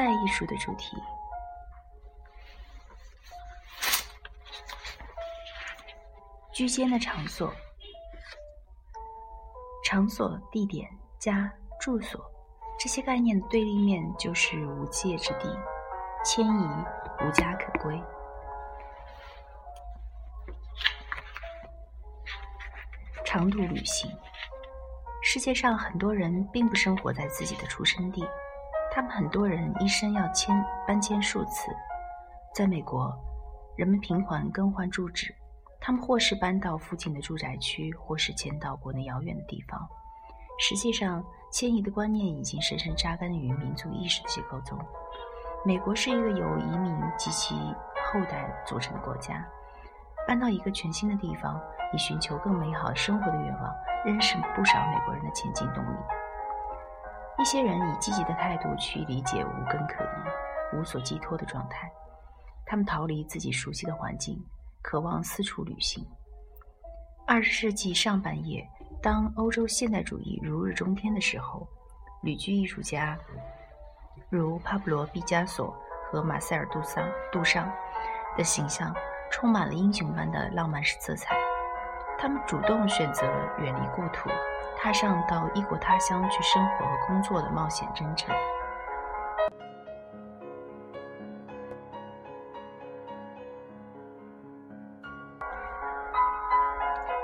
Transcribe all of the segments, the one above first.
代艺术的主题。居间的场所，场所、地点、家、住所，这些概念的对立面就是无界之地，迁移，无家可归。长途旅行，世界上很多人并不生活在自己的出生地，他们很多人一生要迁搬迁数次。在美国，人们频繁更换住址。他们或是搬到附近的住宅区，或是迁到国内遥远的地方。实际上，迁移的观念已经深深扎根于民族意识结构中。美国是一个由移民及其后代组成的国家。搬到一个全新的地方，以寻求更美好生活的愿望，仍是不少美国人的前进动力。一些人以积极的态度去理解无根可依、无所寄托的状态，他们逃离自己熟悉的环境。渴望四处旅行。二十世纪上半叶，当欧洲现代主义如日中天的时候，旅居艺术家如帕布罗·毕加索和马塞尔·杜桑、杜尚的形象充满了英雄般的浪漫式色彩。他们主动选择远离故土，踏上到异国他乡去生活和工作的冒险征程。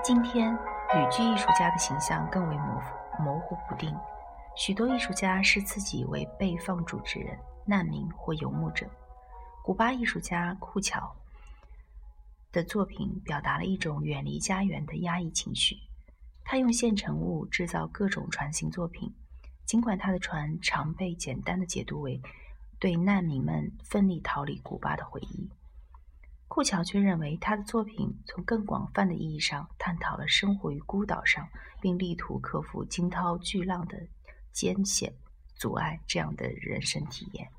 今天，旅居艺术家的形象更为模糊模糊不定。许多艺术家视自己为被放逐之人、难民或游牧者。古巴艺术家库乔的作品表达了一种远离家园的压抑情绪。他用现成物制造各种船型作品，尽管他的船常被简单的解读为对难民们奋力逃离古巴的回忆。库乔却认为，他的作品从更广泛的意义上探讨了生活于孤岛上，并力图克服惊涛巨浪的艰险阻碍这样的人生体验。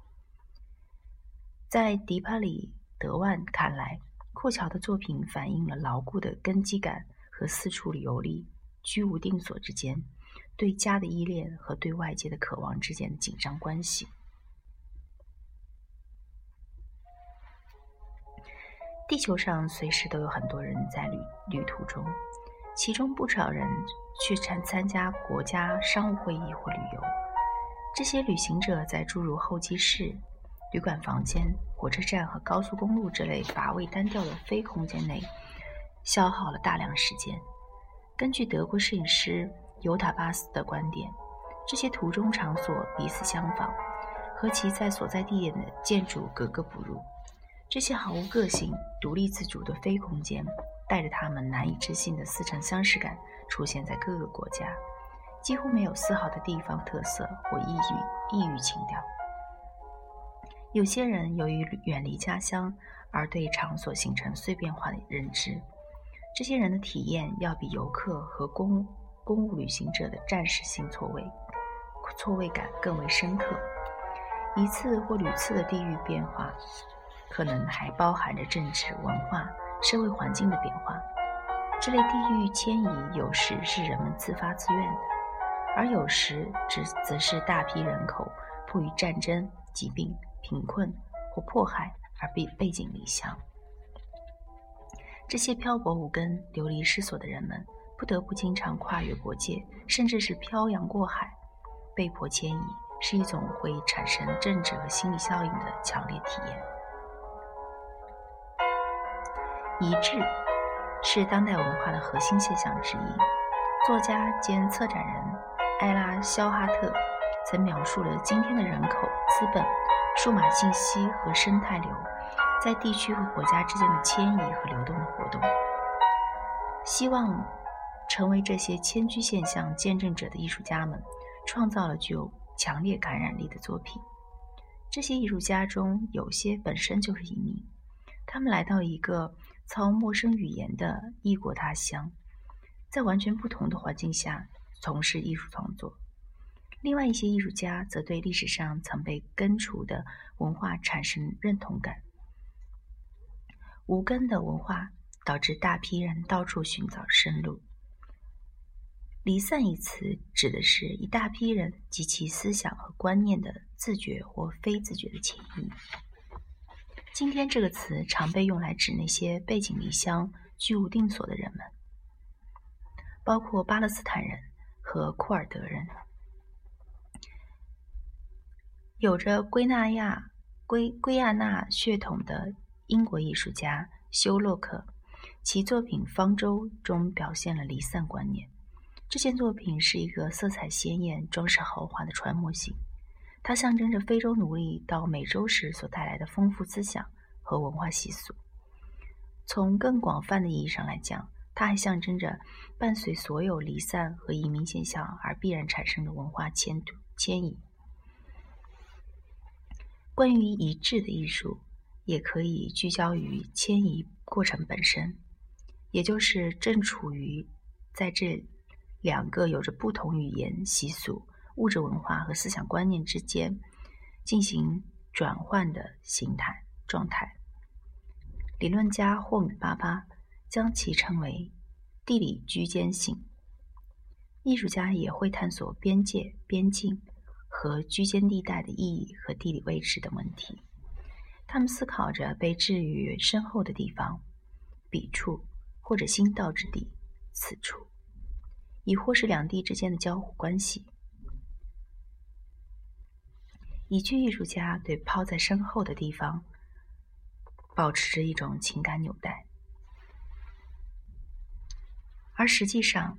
在迪帕里德万看来，库乔的作品反映了牢固的根基感和四处游历、居无定所之间对家的依恋和对外界的渴望之间的紧张关系。地球上随时都有很多人在旅旅途中，其中不少人去参参加国家商务会议或旅游。这些旅行者在诸如候机室、旅馆房间、火车站和高速公路这类乏味单调的非空间内消耗了大量时间。根据德国摄影师尤塔巴斯的观点，这些途中场所彼此相仿，和其在所在地点的建筑格格不入。这些毫无个性、独立自主的非空间，带着他们难以置信的似曾相识感，出现在各个国家，几乎没有丝毫的地方特色或异域异域情调。有些人由于远离家乡，而对场所形成碎片化的认知。这些人的体验要比游客和公公务旅行者的暂时性错位错位感更为深刻。一次或屡次的地域变化。可能还包含着政治、文化、社会环境的变化。这类地域迁移有时是人们自发自愿的，而有时只则是大批人口迫于战争、疾病、贫困或迫害而被背井离乡。这些漂泊无根、流离失所的人们，不得不经常跨越国界，甚至是漂洋过海，被迫迁移，是一种会产生政治和心理效应的强烈体验。一致是当代文化的核心现象之一。作家兼策展人埃拉肖哈特曾描述了今天的人口、资本、数码信息和生态流在地区和国家之间的迁移和流动的活动。希望成为这些迁居现象见证者的艺术家们，创造了具有强烈感染力的作品。这些艺术家中有些本身就是移民，他们来到一个。操陌生语言的异国他乡，在完全不同的环境下从事艺术创作。另外一些艺术家则对历史上曾被根除的文化产生认同感。无根的文化导致大批人到处寻找生路。离散一词指的是一大批人及其思想和观念的自觉或非自觉的迁移。今天这个词常被用来指那些背井离乡、居无定所的人们，包括巴勒斯坦人和库尔德人。有着圭纳亚、圭圭亚那血统的英国艺术家休洛克，其作品《方舟》中表现了离散观念。这件作品是一个色彩鲜艳、装饰豪华的船模型。它象征着非洲奴隶到美洲时所带来的丰富思想和文化习俗。从更广泛的意义上来讲，它还象征着伴随所有离散和移民现象而必然产生的文化迁迁移。关于移质的艺术，也可以聚焦于迁移过程本身，也就是正处于在这两个有着不同语言、习俗。物质文化和思想观念之间进行转换的形态状态，理论家霍米巴巴将其称为地理居间性。艺术家也会探索边界、边境和居间地带的意义和地理位置等问题。他们思考着被置于身后的地方、彼处或者新到之地、此处，亦或是两地之间的交互关系。宜居艺术家对抛在身后的地方保持着一种情感纽带，而实际上，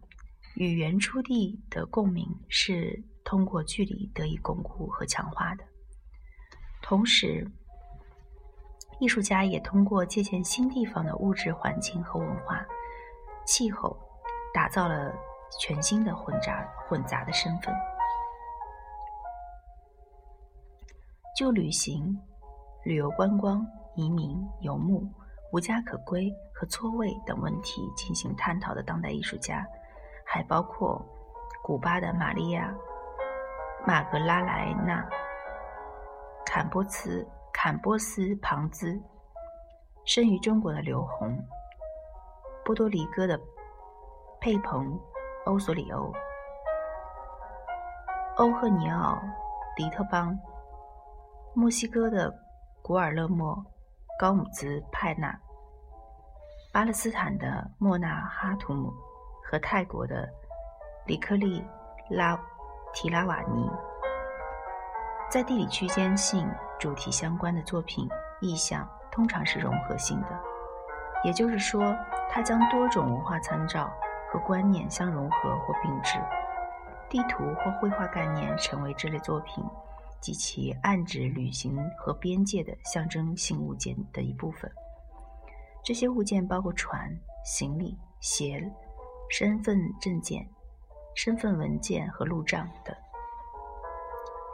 与原初地的共鸣是通过距离得以巩固和强化的。同时，艺术家也通过借鉴新地方的物质环境和文化、气候，打造了全新的混杂混杂的身份。就旅行、旅游观光、移民、游牧、无家可归和错位等问题进行探讨的当代艺术家，还包括古巴的玛利亚·马格拉莱纳、坎波茨、坎波斯庞兹，生于中国的刘洪、波多黎各的佩蓬·欧索里欧、欧赫尼奥·迪特邦。墨西哥的古尔勒莫·高姆兹派纳，巴勒斯坦的莫纳哈图姆和泰国的里克利拉提拉瓦尼，在地理区间性主题相关的作品意象通常是融合性的，也就是说，它将多种文化参照和观念相融合或并置。地图或绘画概念成为这类作品。及其暗指旅行和边界的象征性物件的一部分。这些物件包括船、行李、鞋、身份证件、身份文件和路障等。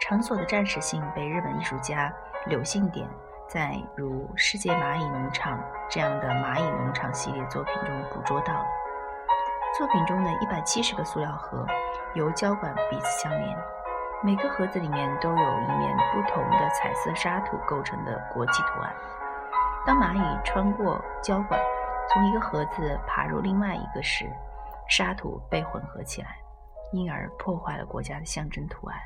场所的暂时性被日本艺术家柳信典在如《世界蚂蚁农场》这样的蚂蚁农场系列作品中捕捉到了。作品中的一百七十个塑料盒由胶管彼此相连。每个盒子里面都有一面不同的彩色沙土构成的国际图案。当蚂蚁穿过胶管，从一个盒子爬入另外一个时，沙土被混合起来，因而破坏了国家的象征图案。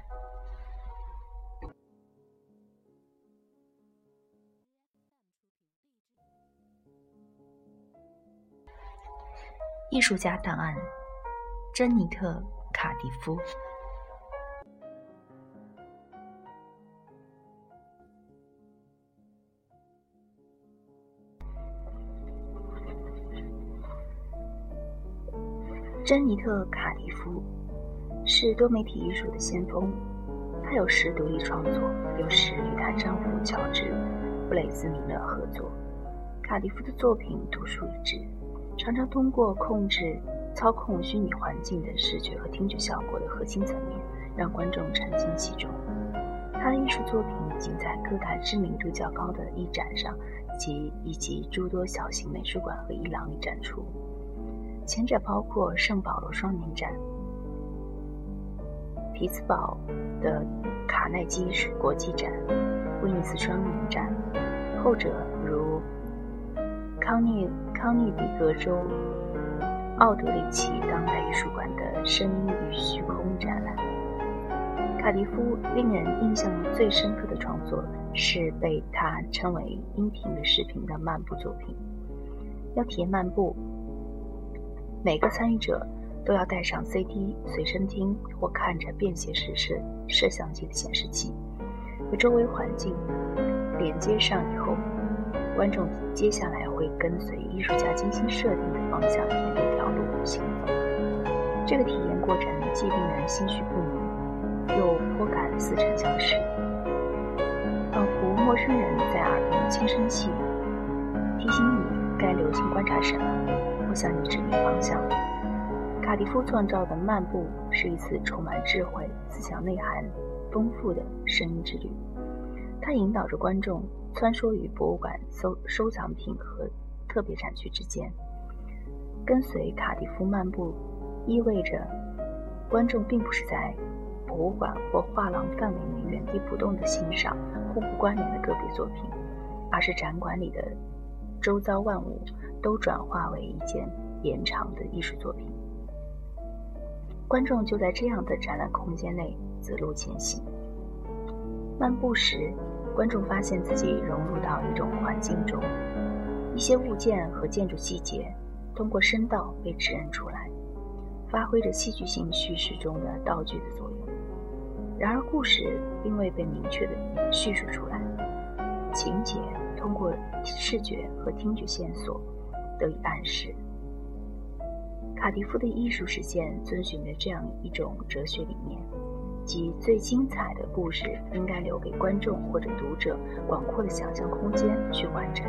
艺术家档案：珍妮特·卡迪夫。珍妮特·卡迪夫是多媒体艺术的先锋，她有时独立创作，有时与她丈夫乔治·布雷兹米勒合作。卡迪夫的作品独树一帜，常常通过控制、操控虚拟环境的视觉和听觉效果的核心层面，让观众沉浸其中。他的艺术作品已经在各大知名度较高的艺展上及以及诸多小型美术馆和艺廊里展出。前者包括圣保罗双年展、匹兹堡的卡耐基国际展、威尼斯双年展；后者如康涅康涅狄格州奥德里奇当代艺术馆的“声音与虚空”展览。卡迪夫令人印象最深刻的创作是被他称为“音频与视频”的漫步作品。要体验漫步，每个参与者都要带上 CD 随身听或看着便携式摄摄像机的显示器，和周围环境连接上以后，观众接下来会跟随艺术家精心设定的方向沿这条路行走。这个体验过程既令人心绪不宁，又颇感似曾相识，仿佛陌生人在耳边轻声细语，提醒你。该留心观察什么，或向你指明方向。卡迪夫创造的漫步是一次充满智慧、思想内涵丰富的声音之旅。它引导着观众穿梭于博物馆收收藏品和特别展区之间。跟随卡迪夫漫步，意味着观众并不是在博物馆或画廊范围内原地不动地欣赏互不关联的个别作品，而是展馆里的。周遭万物都转化为一件延长的艺术作品，观众就在这样的展览空间内自路前行。漫步时，观众发现自己融入到一种环境中，一些物件和建筑细节通过声道被指认出来，发挥着戏剧性叙事中的道具的作用。然而，故事并未被明确的叙述出来，情节。通过视觉和听觉线索得以暗示。卡迪夫的艺术实践遵循着这样一种哲学理念，即最精彩的故事应该留给观众或者读者广阔的想象空间去完成。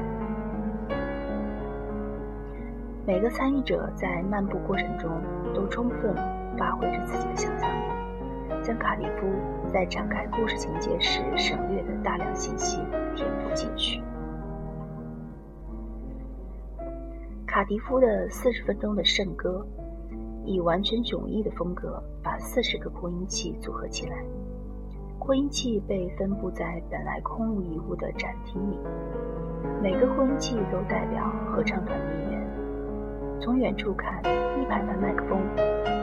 每个参与者在漫步过程中都充分发挥着自己的想象力，将卡迪夫在展开故事情节时省略的大量信息填补进去。卡迪夫的四十分钟的圣歌，以完全迥异的风格把四十个扩音器组合起来。扩音器被分布在本来空无一物的展厅里，每个扩音器都代表合唱团的一员。从远处看，一排排麦克风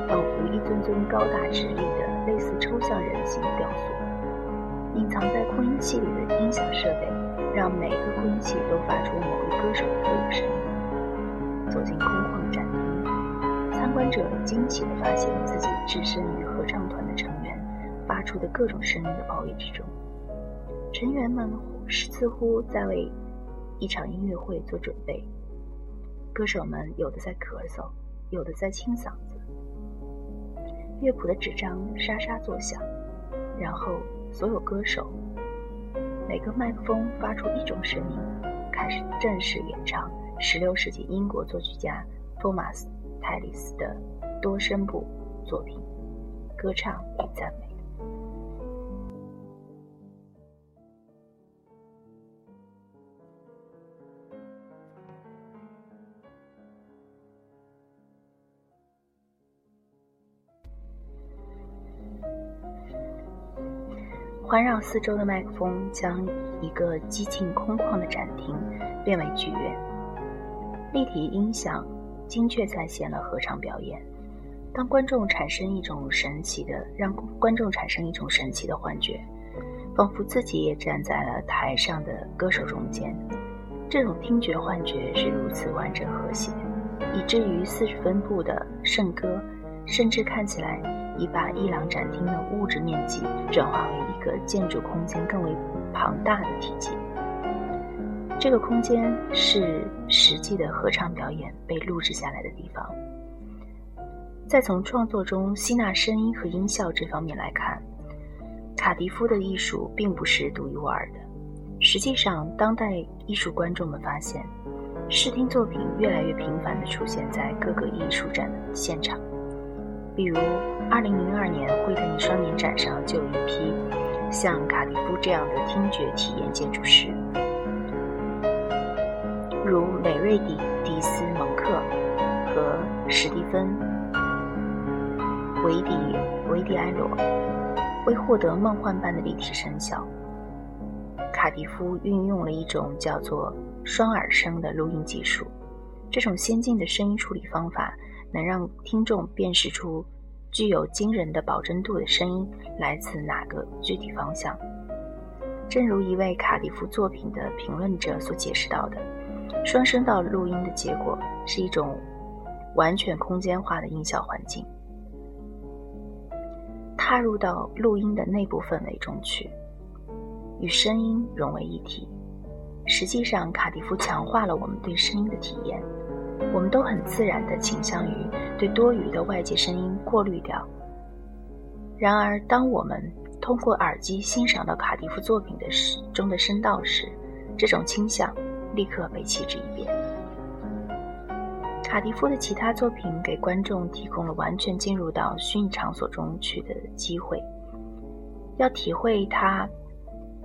仿佛一尊尊高大直立的类似抽象人形雕塑。隐藏在扩音器里的音响设备，让每个扩音器都发出某个歌手的特有声音。走进空旷的展厅，参观者惊奇地发现自己置身于合唱团的成员发出的各种声音的包围之中。成员们似乎在为一场音乐会做准备。歌手们有的在咳嗽，有的在清嗓子。乐谱的纸张沙沙作响，然后所有歌手每个麦克风发出一种声音，开始正式演唱。十六世纪英国作曲家托马斯·泰利斯的多声部作品《歌唱与赞美》，环绕四周的麦克风将一个寂静空旷的展厅变为剧院。立体音响精确再现了合唱表演，当观众产生一种神奇的，让观众产生一种神奇的幻觉，仿佛自己也站在了台上的歌手中间。这种听觉幻觉是如此完整和谐，以至于四十分部的圣歌，甚至看起来已把伊朗展厅的物质面积转化为一个建筑空间更为庞大的体积。这个空间是实际的合唱表演被录制下来的地方。再从创作中吸纳声音和音效这方面来看，卡迪夫的艺术并不是独一无二的。实际上，当代艺术观众们发现，视听作品越来越频繁地出现在各个艺术展的现场。比如，2002年惠特尼双年展上就有一批像卡迪夫这样的听觉体验建筑师。如美瑞迪迪斯蒙克和史蒂芬维迪维迪埃罗，为获得梦幻般的立体声效，卡迪夫运用了一种叫做双耳声的录音技术。这种先进的声音处理方法能让听众辨识出具有惊人的保真度的声音来自哪个具体方向。正如一位卡迪夫作品的评论者所解释到的，双声道录音的结果是一种完全空间化的音效环境，踏入到录音的内部氛围中去，与声音融为一体。实际上，卡迪夫强化了我们对声音的体验。我们都很自然地倾向于对多余的外界声音过滤掉。然而，当我们通过耳机欣赏到卡迪夫作品的时中的声道时，这种倾向立刻被弃之一边。卡迪夫的其他作品给观众提供了完全进入到虚拟场所中去的机会。要体会他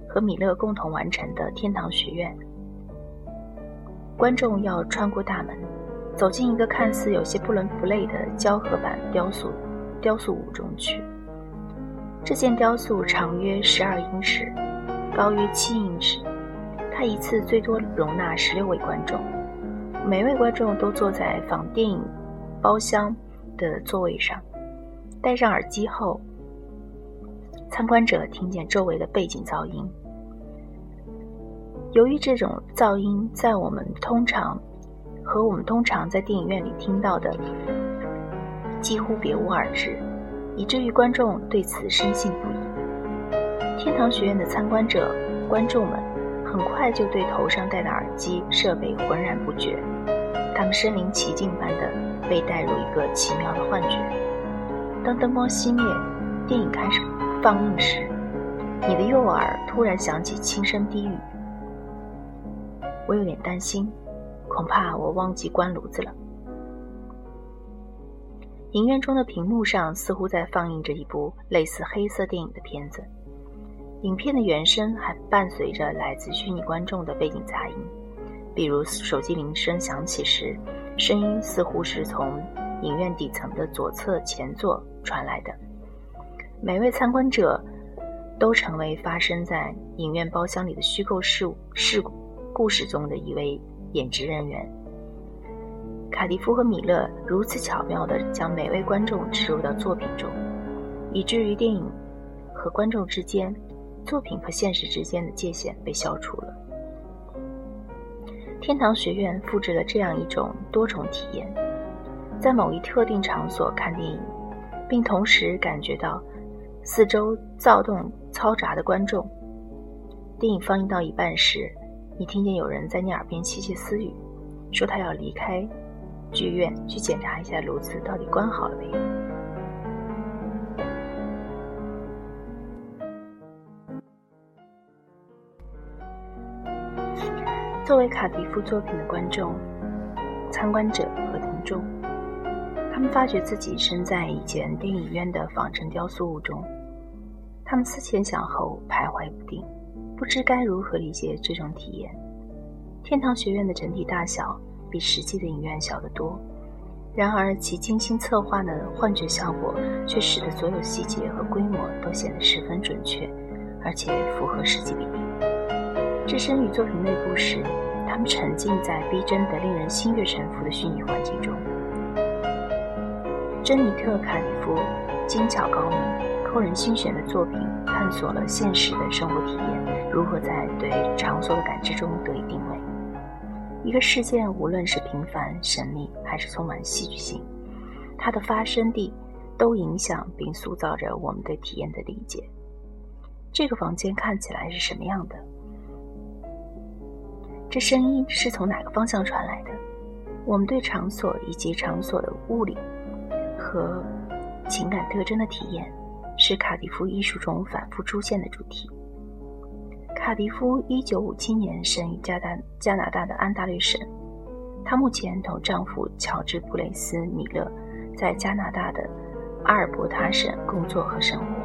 和米勒共同完成的《天堂学院》，观众要穿过大门，走进一个看似有些不伦不类的胶合板雕塑雕塑屋中去。这件雕塑长约十二英尺，高约七英尺。它一次最多容纳十六位观众，每位观众都坐在仿电影包厢的座位上。戴上耳机后，参观者听见周围的背景噪音。由于这种噪音在我们通常和我们通常在电影院里听到的几乎别无二致。以至于观众对此深信不疑。天堂学院的参观者、观众们很快就对头上戴的耳机设备浑然不觉，他们身临其境般的被带入一个奇妙的幻觉。当灯光熄灭，电影开始放映时，你的右耳突然响起轻声低语：“我有点担心，恐怕我忘记关炉子了。”影院中的屏幕上似乎在放映着一部类似黑色电影的片子，影片的原声还伴随着来自虚拟观众的背景杂音，比如手机铃声响起时，声音似乎是从影院底层的左侧前座传来的。每位参观者都成为发生在影院包厢里的虚构事物事故故事中的一位演职人员。卡迪夫和米勒如此巧妙地将每位观众植入到作品中，以至于电影和观众之间、作品和现实之间的界限被消除了。天堂学院复制了这样一种多重体验：在某一特定场所看电影，并同时感觉到四周躁动嘈杂的观众。电影放映到一半时，你听见有人在你耳边窃窃私语，说他要离开。剧院去检查一下炉子到底关好了没有。作为卡迪夫作品的观众、参观者和听众，他们发觉自己身在以前电影院的仿真雕塑物中。他们思前想后，徘徊不定，不知该如何理解这种体验。天堂学院的整体大小。比实际的影院小得多，然而其精心策划的幻觉效果却使得所有细节和规模都显得十分准确，而且符合实际比例。置身于作品内部时，他们沉浸在逼真的、令人心悦诚服的虚拟环境中。珍妮特·卡里夫精巧高明、扣人心弦的作品，探索了现实的生活体验如何在对场所的感知中得以定位。一个事件，无论是平凡、神秘，还是充满戏剧性，它的发生地都影响并塑造着我们对体验的理解。这个房间看起来是什么样的？这声音是从哪个方向传来的？我们对场所以及场所的物理和情感特征的体验，是卡迪夫艺术中反复出现的主题。卡迪夫1957年生于加拿加拿大的安大略省，她目前同丈夫乔治·布雷斯·米勒在加拿大的阿尔伯塔省工作和生活。